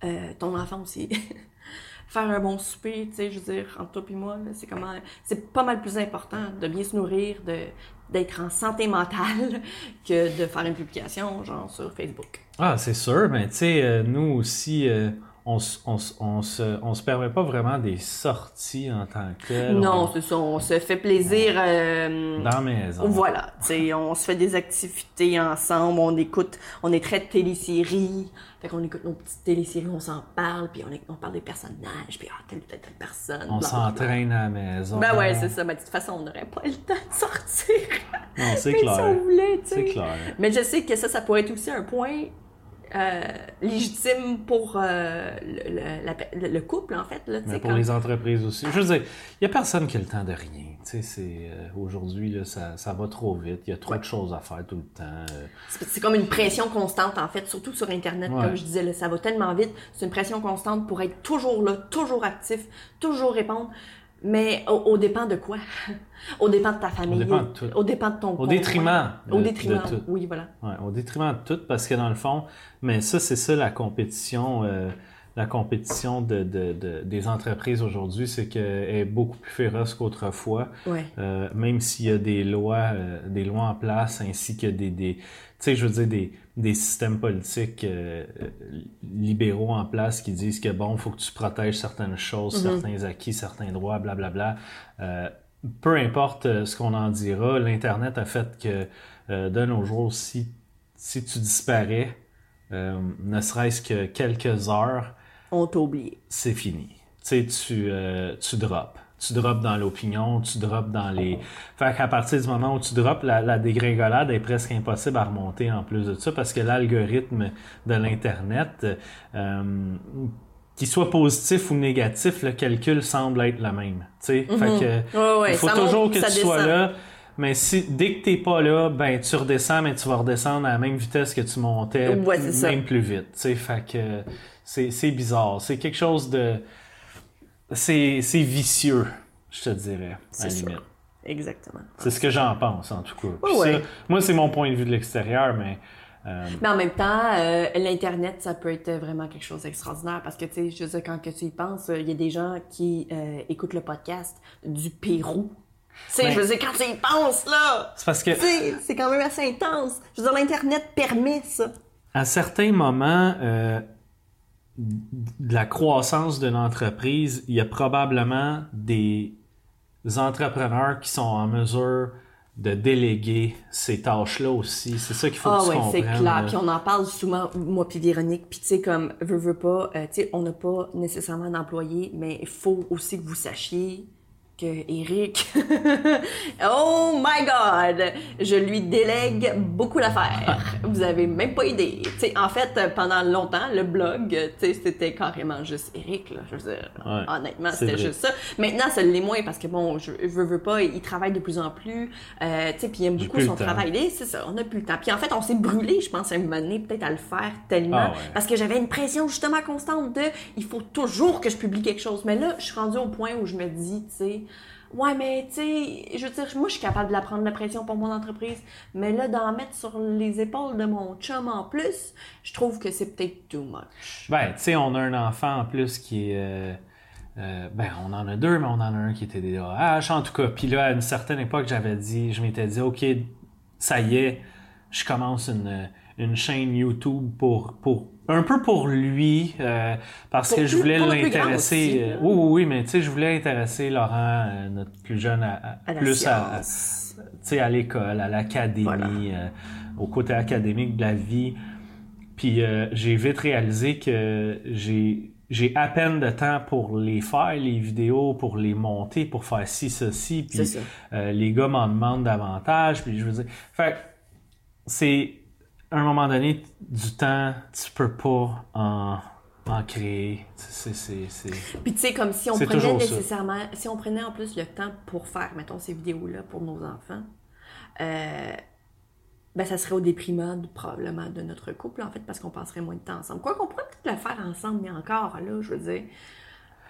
Euh, ton enfant aussi. Faire un bon souper, tu sais, je veux dire, entre toi et moi, c'est comment, c'est pas mal plus important de bien se nourrir, de, d'être en santé mentale que de faire une publication, genre, sur Facebook. Ah, c'est sûr, mais tu sais, euh, nous aussi, on, on, on, se, on se permet pas vraiment des sorties en tant que telles. Non, On- c'est ça, on se fait plaisir. euh, dans la maison. Voilà, tu sais, on se fait des activités ensemble, on écoute, on est très télésérie, fait qu'on écoute nos petites téléséries, on s'en parle, puis on, on parle des personnages, puis ah, telle ou telle, telle personne. On s'entraîne à la maison. Ben ouais, c'est ça, mais de toute façon, on n'aurait pas le temps de sortir. Non, c'est Même si clair. on voulait, tu sais. C'est clair. Mais je sais que ça, ça pourrait être aussi un point euh, légitime pour euh, le, le- la- le- le couple, en fait. Là, Mais pour quand- les entreprises aussi. Je veux dire, il n'y a personne qui a le temps de rien. Tu sais, c'est, euh, aujourd'hui, là, ça, ça va trop vite. Il y a trop de choses à faire tout le temps. euh. C'est c'est comme une pression constante, en fait, surtout sur Internet, Ouais. comme je disais, là, ça va tellement vite. C'est une pression constante pour être toujours là, toujours actif, toujours répondre. Mais au, au dépend de quoi? au dépend de ta famille. dépend de tout. Au dépend de ton Au détriment Au détriment, de tout. oui, voilà. Ouais, au détriment de tout, parce que dans le fond, mais ça, c'est ça la compétition, euh, la compétition de, de- de- des entreprises aujourd'hui, c'est qu'elle est beaucoup plus féroce qu'autrefois. Ouais. Euh, même s'il y a des lois, euh, des lois en place, ainsi que des, des tu sais, je veux dire, des, des systèmes politiques euh, libéraux en place qui disent que bon, faut que tu protèges certaines choses, Mhm. certains acquis, certains droits, blablabla. Euh, peu importe euh, ce qu'on en dira, l'Internet a fait que euh, de nos jours, si, si tu disparais, ne serait-ce que quelques heures, On t'a oublié. c'est fini. Tu tu drops. Tu drops dans l'opinion, tu drops dans les... Fait qu'à partir du moment où tu drops, la, la dégringolade est presque impossible à remonter en plus de ça parce que l'algorithme de l'Internet, euh, qu'il soit positif ou négatif, le calcul semble être le même. Tu sais, fait que... Ouais, ouais, il faut toujours monte, que tu sois là. Mais si, dès que t'es pas là, ben tu redescends, mais tu vas redescendre à la même vitesse que tu montais, Ouais, c'est ça. même plus vite. Tu sais, fait que c'est c'est bizarre. C'est quelque chose de, c'est c'est vicieux, je te dirais, à C'est la limite. Exactement. C'est ce que j'en pense en tout cas. Ça, moi c'est mon point de vue de l'extérieur, mais euh, Mais en même temps, euh, l'Internet, ça peut être vraiment quelque chose d'extraordinaire parce que, tu sais, je veux dire, quand que tu y penses, euh, il y a des gens qui euh, écoutent le podcast du Pérou. Tu sais, Mais- je veux dire, quand tu y penses, là, c'est parce que c'est quand même assez intense. Je veux dire, l'Internet permet ça. à certains moments de la croissance d'une entreprise, il y a probablement des entrepreneurs qui sont en mesure de déléguer ces tâches-là aussi. C'est ça qu'il faut Ah que tu ouais, c'est clair. Puis on en parle souvent, moi puis Véronique. Puis tu sais, comme, veux, veux pas, euh, tu sais, on n'a pas nécessairement d'employés, mais il faut aussi que vous sachiez que Eric, oh my God, je lui délègue beaucoup d'affaires. Vous avez même pas idée. Tu sais, en fait, pendant longtemps, le blog, tu sais, c'était carrément juste Eric, là. Je veux dire, Ouais, honnêtement, c'était juste ça. Maintenant, ça l'est moins parce que bon, je veux, veux pas, il travaille de plus en plus. Euh, tu sais, puis il aime beaucoup son travail. C'est ça, on n'a plus le temps. Puis en fait, on s'est brûlé, je pense, à un moment donné, peut-être à le faire tellement. Ah ouais. Parce que j'avais une pression justement constante de il faut toujours que je publie quelque chose. Mais là, je suis rendue au point où je me dis, tu sais, ouais, mais tu sais, je veux dire, moi, je suis capable de la prendre la pression pour mon entreprise. Mais là, d'en mettre sur les épaules de mon chum en plus, je trouve que c'est peut-être too much. Ben, tu sais, on a un enfant en plus qui est. euh, euh, ben, on en a deux, mais on en a un qui était DAH, en tout cas. Puis là, à une certaine époque, j'avais dit, je m'étais dit, OK, ça y est, je commence une, une chaîne YouTube pour, pour un peu pour lui, euh, parce Pour que je voulais l'intéresser. euh, oui, oui, oui, mais tu sais, je voulais intéresser Laurent, euh, notre plus jeune, à, à- plus à, l'école, à l'académie, Voilà. au côté académique de la vie. Puis j'ai vite réalisé que j'ai j'ai à peine de temps pour les faire, les vidéos, pour les monter, pour faire ci, ceci. Puis ça. les gars m'en demandent davantage. Puis je veux dire, fait que c'est à un moment donné, du temps, tu peux pas en, en créer. C'est, c'est, c'est... Puis tu sais, comme si on prenait ça. nécessairement, si on prenait en plus le temps pour faire, mettons, ces vidéos-là pour nos enfants, euh, ben ça serait au déprimant probablement de notre couple, en fait, parce qu'on passerait moins de temps ensemble. Quoi qu'on pourrait peut-être le faire ensemble, mais encore, là, je veux dire,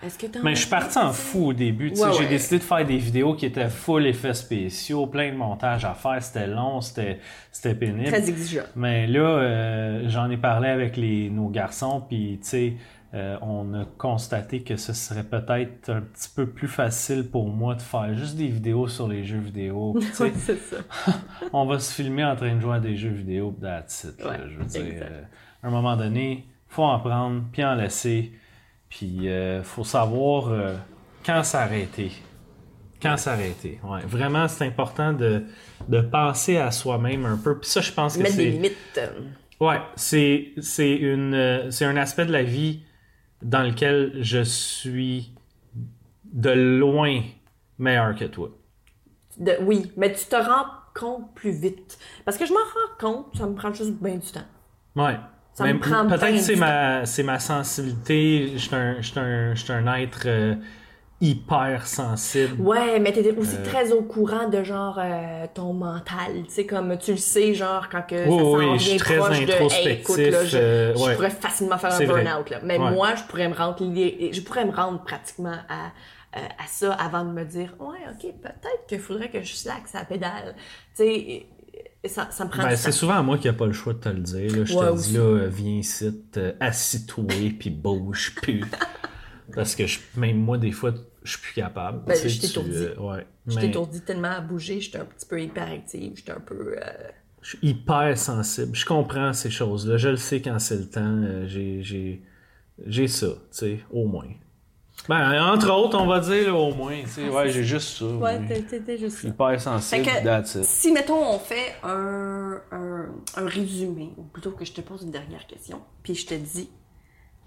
est-ce que t'as Mais je suis parti en fou au début. Ouais, J'ai décidé de faire des vidéos qui étaient full effets spéciaux, plein de montage à faire. C'était long, c'était, c'était pénible. Très exigeant. Mais là, euh, j'en ai parlé avec les, nos garçons, puis tu sais, euh, on a constaté que ce serait peut-être un petit peu plus facile pour moi de faire juste des vidéos sur les jeux vidéo. Ouais, c'est ça. on va se filmer en train de jouer à des jeux vidéo, that's it, là, Ouais, je veux dire, euh, à un moment donné, faut en prendre, puis en laisser, puis euh, faut savoir euh, quand s'arrêter. Quand s'arrêter, ouais. Vraiment, c'est important de, de penser à soi-même un peu. Puis ça, je pense que Mettre des c'est... limites. Ouais, c'est c'est une euh, c'est un aspect de la vie dans lequel je suis de loin meilleur que toi. de- oui, mais tu te rends compte plus vite. Parce que je m'en rends compte, ça me prend juste bien du temps. Ouais. Ça me prend peut-être que c'est ma c'est ma sensibilité, je suis un un, un être euh, hyper sensible. Ouais, mais t'es aussi Euh. très au courant de genre euh, ton mental. Tu sais, comme tu le sais, genre quand que Oui, ça oui, vient je suis très proche de, hey, écoute, là, introspectif, je, euh, je ouais. pourrais facilement faire un burn-out. là. Mais Ouais. moi, je pourrais me rendre, je pourrais me rendre pratiquement à, euh, à ça avant de me dire, ouais, ok, peut-être qu'il faudrait que je slack sa pédale. Tu sais, ça, ça me prend Ben, c'est souvent à moi qui a pas le choix de te le dire. là. Je Ouais, te aussi. dis là, euh, viens ici, euh, assis-toi, puis bouge plus. Parce que je- même moi, des fois, je suis plus capable. Ben, Tu sais, je t'étourdis. euh, ouais. Je Mais t'étourdis tellement à bouger, j'étais un petit peu hyperactive, j'étais un peu... euh, je suis hyper sensible. Je comprends ces choses-là. Je le sais quand c'est le temps. j'ai, j'ai, j'ai ça, tu sais, au moins. Ben, entre autres, on va dire, là, au moins. sais, ouais, j'ai juste ça. Ouais, t'es juste ça. Hyper sensible, que-. Si, mettons, on fait un, un, un résumé, ou plutôt que je te pose une dernière question, puis je te dis,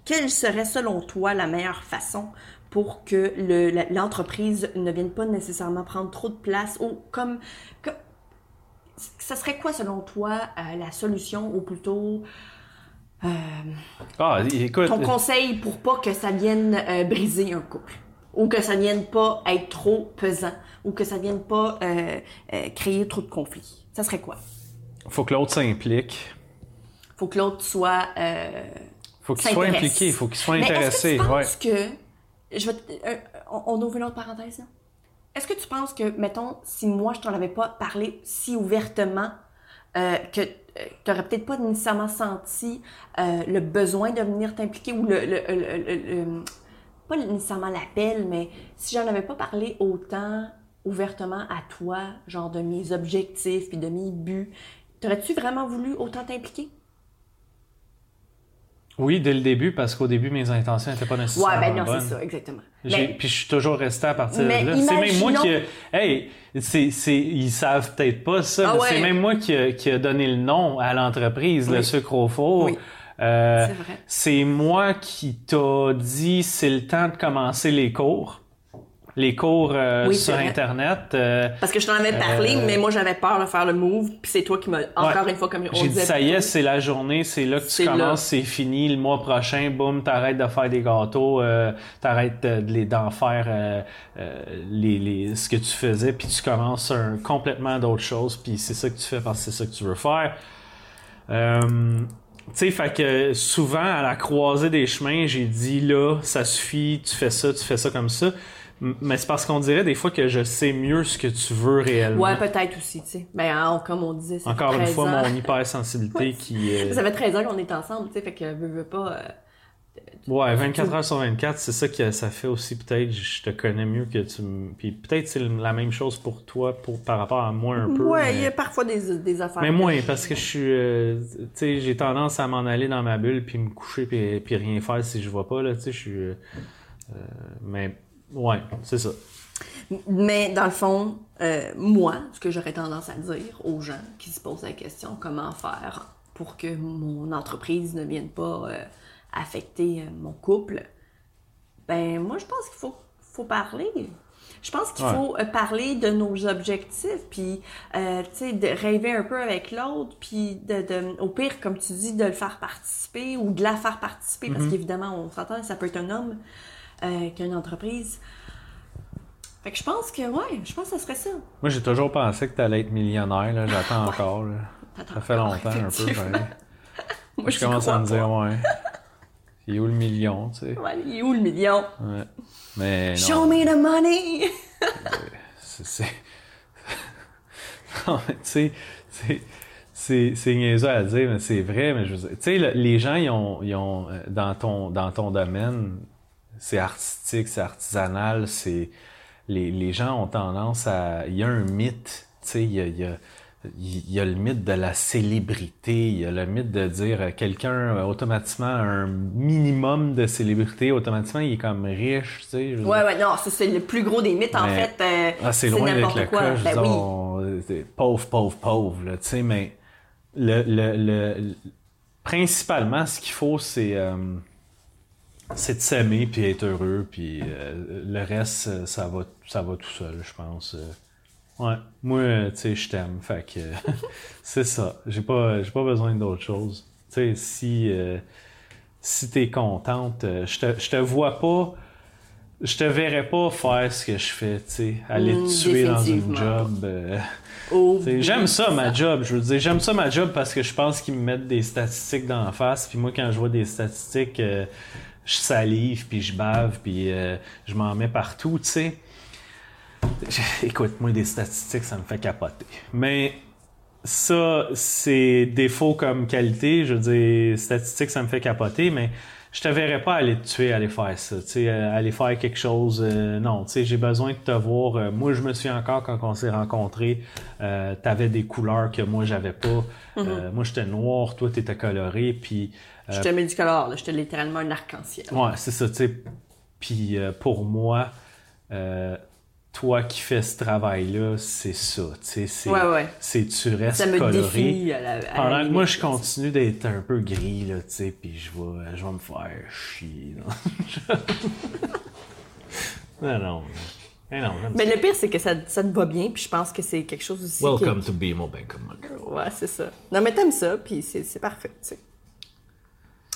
quelle serait selon toi la meilleure façon pour que le- l'entreprise ne vienne pas nécessairement prendre trop de place, ou comme... comme ça serait quoi, selon toi, euh, la solution, ou plutôt euh, Ah, écoute, ton conseil pour pas que ça vienne euh, briser un couple? Ou que ça vienne pas être trop pesant, ou que ça vienne pas euh, euh, créer trop de conflits. Ça serait quoi? faut que l'autre s'implique. Faut que l'autre soit. Euh, Faut qu'il soit impliqué, faut qu'il soit Mais intéressé. Est-ce que tu ouais. que. Je vais te- euh, on, ouvre une autre parenthèse, là? Est-ce que tu penses que, mettons, si moi je t'en avais pas parlé si ouvertement, euh, que tu n'aurais peut-être pas nécessairement senti euh, le besoin de venir t'impliquer ou le, le- le- le- pas nécessairement l'appel, mais si j'en avais pas parlé autant ouvertement à toi, genre de mes objectifs puis de mes buts, t'aurais-tu vraiment voulu autant t'impliquer? Oui, dès le début, parce qu'au début, mes intentions n'étaient pas nécessairement Ouais, ben non, c'est ça, exactement. Mais- Puis je suis toujours resté à partir Mais de là. C'est même moi qui. a- Hey, c'est, c'est, ils savent peut-être pas ça, Ah mais ouais. c'est même moi qui a, qui a donné le nom à l'entreprise, le sucre au four. Oui. Euh, C'est vrai. c'est moi qui t'a dit c'est le temps de commencer les cours. Les cours euh, Oui, sur. Internet. euh, Parce que je t'en avais parlé, Euh, mais moi j'avais peur de faire le move, puis c'est toi qui m'as encore Ouais. une fois comme on J'ai dit disait ça y est, c'est la journée, c'est là que tu commences, c'est fini. Le mois prochain, boum, t'arrêtes de faire des gâteaux, euh, t'arrêtes de- de d'en faire euh, euh, les, les, ce que tu faisais, puis tu commences un, complètement d'autres choses, puis c'est ça que tu fais parce que c'est ça que tu veux faire. Euh, tu sais, fait que souvent, à la croisée des chemins, j'ai dit là, ça suffit, tu fais ça, tu fais ça comme ça. Mais c'est parce qu'on dirait des fois que je sais mieux ce que tu veux réellement. Ouais, peut-être aussi, tu sais. Ben, hein, comme on disait, ça Encore une 13 fois, ans. mon hypersensibilité qui. euh, Ça fait 13 ans qu'on est ensemble, tu sais, fait que veux, veux pas. euh, Ouais, 24 heures sur 24, c'est ça que ça fait aussi peut-être. Je te connais mieux que tu me. Puis peut-être c'est la même chose pour toi pour, par rapport à moi un peu. Ouais, il mais... y a parfois des, des affaires. mais moins, parce que je suis. euh, tu sais, j'ai tendance à m'en aller dans ma bulle puis me coucher puis, puis rien faire si je vois pas, là. Tu sais, je suis. euh, mais ouais, c'est ça. Mais dans le fond, euh, moi, ce que j'aurais tendance à dire aux gens qui se posent la question comment faire pour que mon entreprise ne vienne pas euh, affecter euh, mon couple, ben moi je pense qu'il faut, faut parler. Je pense qu'il Ouais. faut parler de nos objectifs, puis, euh, tu sais, de rêver un peu avec l'autre, puis de, de- au pire, comme tu dis, de le faire participer ou de la faire participer, Mm-hmm. parce qu'évidemment, on s'entend, ça peut être un homme euh, qui a une entreprise. Fait que je pense que, ouais, je pense que ça serait ça. Moi, j'ai toujours pensé que t'allais être millionnaire, là. J'attends encore, là. Ça fait longtemps, un peu, pareil. Moi, Je commence à me dire, ouais. Il est où le million, tu sais? Ouais, il est où le million? Ouais. Mais Show non, me the money! c'est... non, mais tu sais, c'est... C'est, c'est niaiseux à dire, mais c'est vrai, mais je veux dire, tu sais, le- les gens, ils ont, ils ont, euh, dans ton, dans ton domaine, c'est artistique, c'est artisanal, c'est, les, les gens ont tendance à, il y a un mythe, tu sais, il y a, il y a, il y a le mythe de la célébrité, il y a le mythe de dire euh, quelqu'un euh, automatiquement un minimum de célébrité, automatiquement il est comme riche, tu sais. Ouais, ouais, non, c'est le plus gros des mythes, en fait. euh, Ah, c'est loin d'être le quoi. cas. Je veux Ben oui. on- pauvre, pauvre, pauvre, tu sais, mais le, le, le- le- principalement, ce qu'il faut, c'est euh, c'est de s'aimer puis être heureux, puis euh, le reste, euh, ça va, ça va tout seul, je pense. euh. Ouais, moi, tu sais, je t'aime, fait que c'est ça. J'ai pas, j'ai pas besoin d'autre chose. Tu sais, si, euh, si t'es contente, je te, je te vois pas je te verrais pas faire ce que je fais, tu sais, aller Mm, te tuer dans une job. Oh, j'aime ça ma job, je veux dire, j'aime ça ma job parce que je pense qu'ils me mettent des statistiques dans la face, puis moi quand je vois des statistiques, euh, je salive, puis je bave, puis euh, je m'en mets partout, tu sais. Écoute, moi des statistiques, ça me fait capoter. Mais ça, c'est défaut comme qualité. Je veux dire, statistique, ça me fait capoter, mais je te verrais pas aller te tuer, aller faire ça. Tu sais, euh, aller faire quelque chose. euh, non, tu sais, j'ai besoin de te voir. Moi, je me souviens encore quand on s'est rencontrés, euh, t'avais des couleurs que moi, j'avais pas. Euh, moi, j'étais noir, toi, t'étais coloré, puis... Je te mets du color, te littéralement un arc-en-ciel. Ouais, c'est ça, tu sais. Puis euh, pour moi, euh, toi qui fais ce travail-là, c'est ça, tu sais. C'est, Ouais, ouais. c'est tu restes Ça me coloré. défie à la, à la Pendant que moi, je continue d'être un peu gris, là, tu sais, puis je vais, je vais me faire chier. non, non. Mais non, Mais le pire, c'est que ça, ça te va bien, puis je pense que c'est quelque chose aussi. qui- Welcome to BMO Bank of Montreal. Ouais, c'est ça. Non, mais t'aimes ça, puis c'est c'est parfait, tu sais.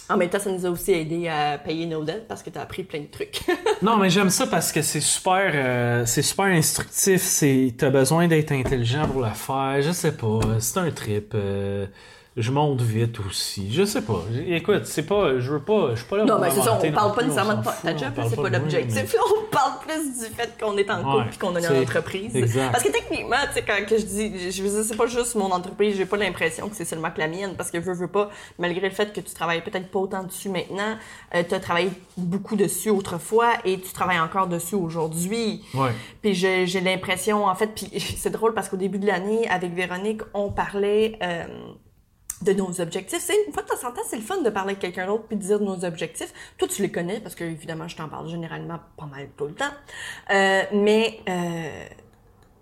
En même temps, ça nous a aussi aidé à payer nos dettes parce que t'as appris plein de trucs. Non, mais j'aime ça parce que c'est super, euh, c'est super instructif. C'est, t'as besoin d'être intelligent pour le faire. Je sais pas. C'est un trip. euh, je monte vite aussi. Je sais pas. Écoute, c'est pas, je veux pas, je suis pas là non, mais c'est ça, on parle pas nécessairement de ta job, c'est pas l'objectif. On parle plus du fait qu'on est en couple puis qu'on a une entreprise. exact. Parce que techniquement, tu sais, quand je dis, je veux dire, c'est pas juste mon entreprise, j'ai pas l'impression que c'est seulement que la mienne, parce que veux, veux pas, malgré le fait que tu travailles peut-être pas autant dessus maintenant, euh, tu as travaillé beaucoup dessus autrefois et tu travailles encore dessus aujourd'hui. Ouais. Puis j'ai j'ai l'impression, en fait, puis c'est drôle parce qu'au début de l'année, avec Véronique, on parlait euh, de nos objectifs. C'est une fois de temps en temps, c'est le fun de parler avec quelqu'un d'autre puis de dire nos objectifs. Toi, tu les connais parce que évidemment, je t'en parle généralement pas mal tout le temps. Euh, mais euh,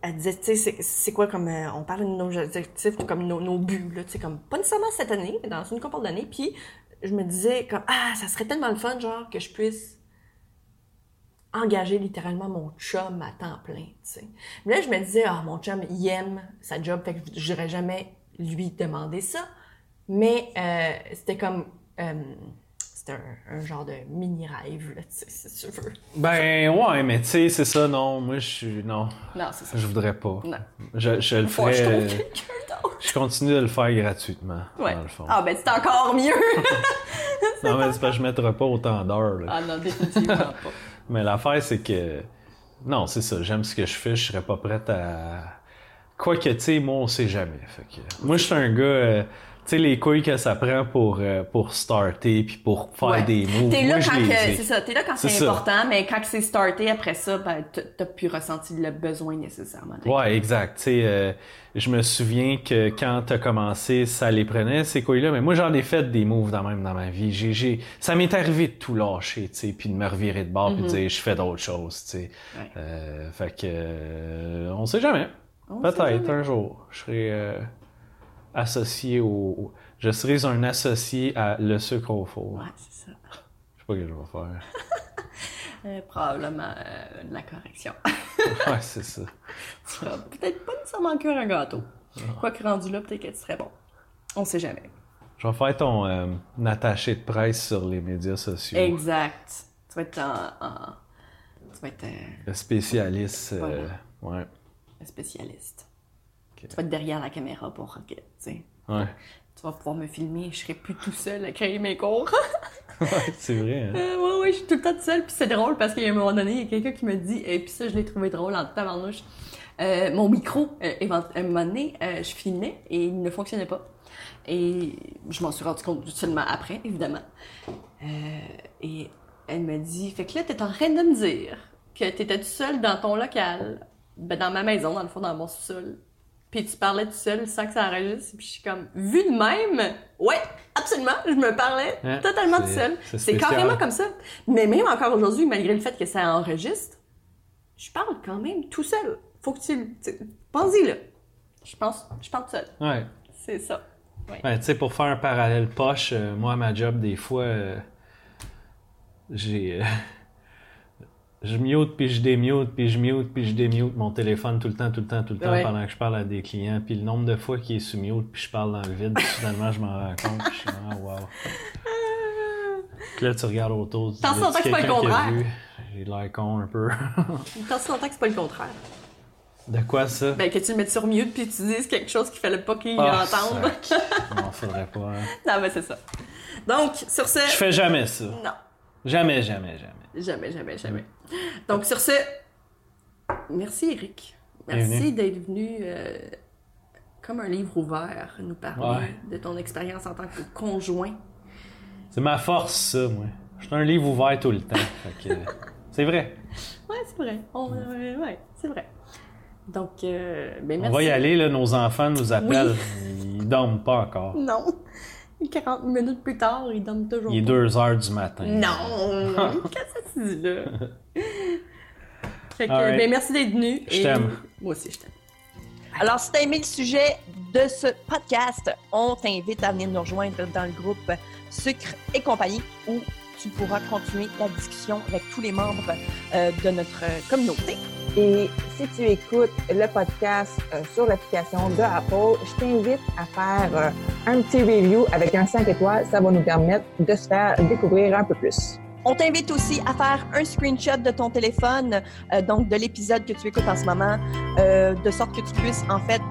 elle disait, tu sais, c'est- quoi comme euh, on parle de nos objectifs, comme nos, nos buts là, tu sais, comme pas nécessairement cette année, mais dans une couple d'années. Puis je me disais comme ah, ça serait tellement le fun, genre que je puisse engager littéralement mon chum à temps plein, tu sais. Mais là, je me disais, ah, mon chum, il aime sa job, fait que je n'irais jamais lui demander ça. Mais euh, c'était comme... euh, c'était un, un genre de mini-rêve, là, tu sais, si tu veux. Ben ouais, mais tu sais, c'est ça. Non, moi, je suis, non, Non, c'est ça. je voudrais pas. Non. Je, je le Faut que je ferais. quelqu'un d'autre. Je continue de le faire gratuitement, Ouais. dans le fond. Ah, ben c'est encore mieux! non, mais c'est parce que je mettrais pas autant d'heures. là. ah non, définitivement pas. Mais l'affaire, c'est que. Non, c'est ça. J'aime ce que je fais. Je serais pas prête à. Quoique, tu sais, moi, on sait jamais. Fait que... Moi, je suis un gars. euh, sais, les couilles que ça prend pour, euh, pour starter puis pour faire Ouais. des moves. T'es là quand c'est ça, t'es là quand C'est important, mais quand c'est starté après ça, ben t'as plus ressenti le besoin nécessairement. Ouais, exact. Tu sais, euh, je me souviens que quand t'as commencé, ça les prenait, ces couilles-là. Mais moi, j'en ai fait des moves dans même dans ma vie. J'ai, j'ai... Ça m'est arrivé de tout lâcher, tu sais, puis de me revirer de bord, puis de dire, je fais d'autres choses, tu sais. Ouais. Euh, fait que, euh, on sait jamais. Peut-être un jour, je serai euh, associé au, Je serai un associé à le sucre au four. Ouais, c'est ça. Je sais pas ce que je vais faire. Euh, probablement euh, de la correction. ouais, c'est ça. tu seras peut-être pas nécessairement cœur un gâteau. Quoi que rendu là, peut-être que tu serais bon. On sait jamais. Je vais faire ton euh, attaché de presse sur les médias sociaux. Exact. Tu vas être en. en- Tu vas être Le spécialiste. ouais. un spécialiste. Tu vas être derrière la caméra pour que, tu sais, Ouais. tu vas pouvoir me filmer, je serai plus tout seul à créer mes cours. Ouais, c'est vrai. Hein? Euh, ouais, ouais, je suis tout le temps toute seule. Puis c'est drôle parce qu'à un moment donné, il y a quelqu'un qui me dit, et puis ça, je l'ai trouvé drôle en tabarnouche. Euh, mon micro, euh, à un moment donné, euh, je filmais et il ne fonctionnait pas. Et je m'en suis rendu compte seulement après, évidemment. Euh, et elle me dit, fait que là, t'es en train de me dire que t'étais tout seul dans ton local, ben, dans ma maison, dans le fond, dans mon sous-sol. Puis tu parlais tout seul sans que ça enregistre. Puis je suis comme, vu de même, ouais, absolument, je me parlais totalement tout seul. c'est carrément comme ça. Mais même encore aujourd'hui, malgré le fait que ça enregistre, je parle quand même tout seul. Faut que tu, tu pense-y là. Je pense, je parle tout seul. Ouais. C'est ça. Ouais, tu sais, pour faire un parallèle poche, euh, moi, à ma job, des fois, euh, j'ai. euh, je mute, puis je démute, puis je mute, puis je démute mon téléphone tout le temps, tout le temps, tout le temps, Ouais. pendant que je parle à des clients. Puis le nombre de fois qu'il est sous mute, puis je parle dans le vide, puis finalement, je m'en rends compte, puis je suis ah, wow. Puis là, tu regardes autour, tu Tant dis, longtemps que c'est pas le contraire? J'ai l'air con un peu. Tant si longtemps que c'est pas le contraire? de quoi ça? Ben, que tu le mettes sur mute puis tu dises quelque chose qu'il fallait pas qu'il Ah, entende. Non, faudrait pas. hein. non, mais c'est ça. Donc, sur ce. Je fais jamais ça. Non. Jamais, jamais, jamais. Jamais, jamais, jamais. Donc, sur ce, merci Eric. Merci d'être venu euh, comme un livre ouvert nous parler Ouais. de ton expérience en tant que conjoint. C'est ma force, ça, moi. Je suis un livre ouvert tout le temps. Euh, c'est vrai. Ouais, c'est vrai. On- euh, ouais, c'est vrai. Donc, ben On merci. va y aller, là. Nos enfants nous appellent. Ils dorment pas encore. Non. 40 minutes plus tard, il donne toujours Il est pas. 2 heures du matin. Non! Qu'est-ce que tu dis là? fait que, ben merci d'être venu. Je t'aime. Moi aussi, je t'aime. Alors, si tu as aimé le sujet de ce podcast, on t'invite à venir nous rejoindre dans le groupe Sucre et compagnie où tu pourras continuer la discussion avec tous les membres euh, de notre euh, communauté. Et si tu écoutes le podcast euh, sur l'application de Apple, je t'invite à faire euh, un petit review avec un 5 étoiles. Ça va nous permettre de se faire découvrir un peu plus. On t'invite aussi à faire un screenshot de ton téléphone, euh, donc de l'épisode que tu écoutes en ce moment, euh, de sorte que tu puisses en fait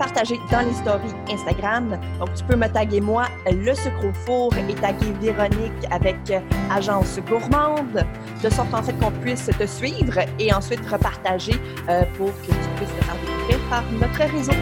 partager dans les stories Instagram. Donc tu peux me taguer moi, le sucre au four, et taguer Véronique avec euh, Agence Gourmande, de sorte en fait qu'on puisse te suivre et ensuite repartager euh, pour que tu puisses te faire découvrir par notre réseau.